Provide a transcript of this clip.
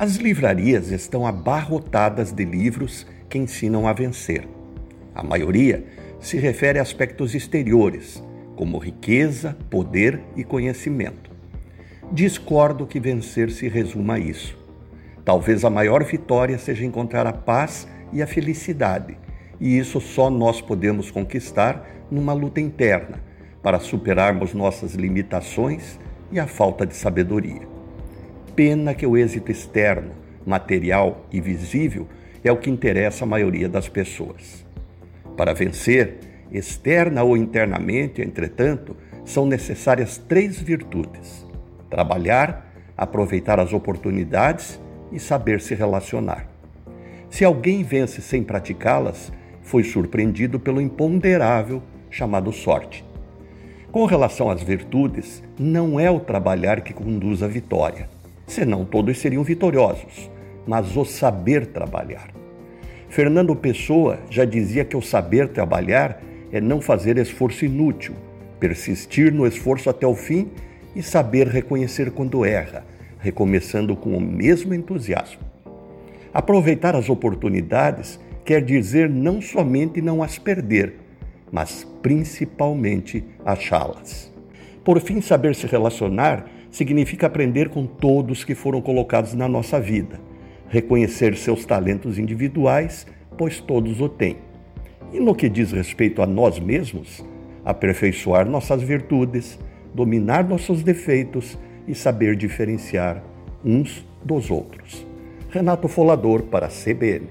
As livrarias estão abarrotadas de livros que ensinam a vencer. A maioria se refere a aspectos exteriores, como riqueza, poder e conhecimento. Discordo que vencer se resuma a isso. Talvez a maior vitória seja encontrar a paz e a felicidade, e isso só nós podemos conquistar numa luta interna, para superarmos nossas limitações e a falta de sabedoria. Pena que o êxito externo, material e visível é o que interessa a maioria das pessoas. Para vencer, externa ou internamente, entretanto, são necessárias três virtudes: trabalhar, aproveitar as oportunidades e saber se relacionar. Se alguém vence sem praticá-las, foi surpreendido pelo imponderável chamado sorte. Com relação às virtudes, não é o trabalhar que conduz à vitória, senão todos seriam vitoriosos, mas o saber trabalhar. Fernando Pessoa já dizia que o saber trabalhar é não fazer esforço inútil, persistir no esforço até o fim e saber reconhecer quando erra, recomeçando com o mesmo entusiasmo. Aproveitar as oportunidades quer dizer não somente não as perder, mas principalmente achá-las. Por fim, saber se relacionar significa aprender com todos que foram colocados na nossa vida, reconhecer seus talentos individuais, pois todos o têm. E no que diz respeito a nós mesmos, aperfeiçoar nossas virtudes, dominar nossos defeitos e saber diferenciar uns dos outros. Renato Folador para a CBN.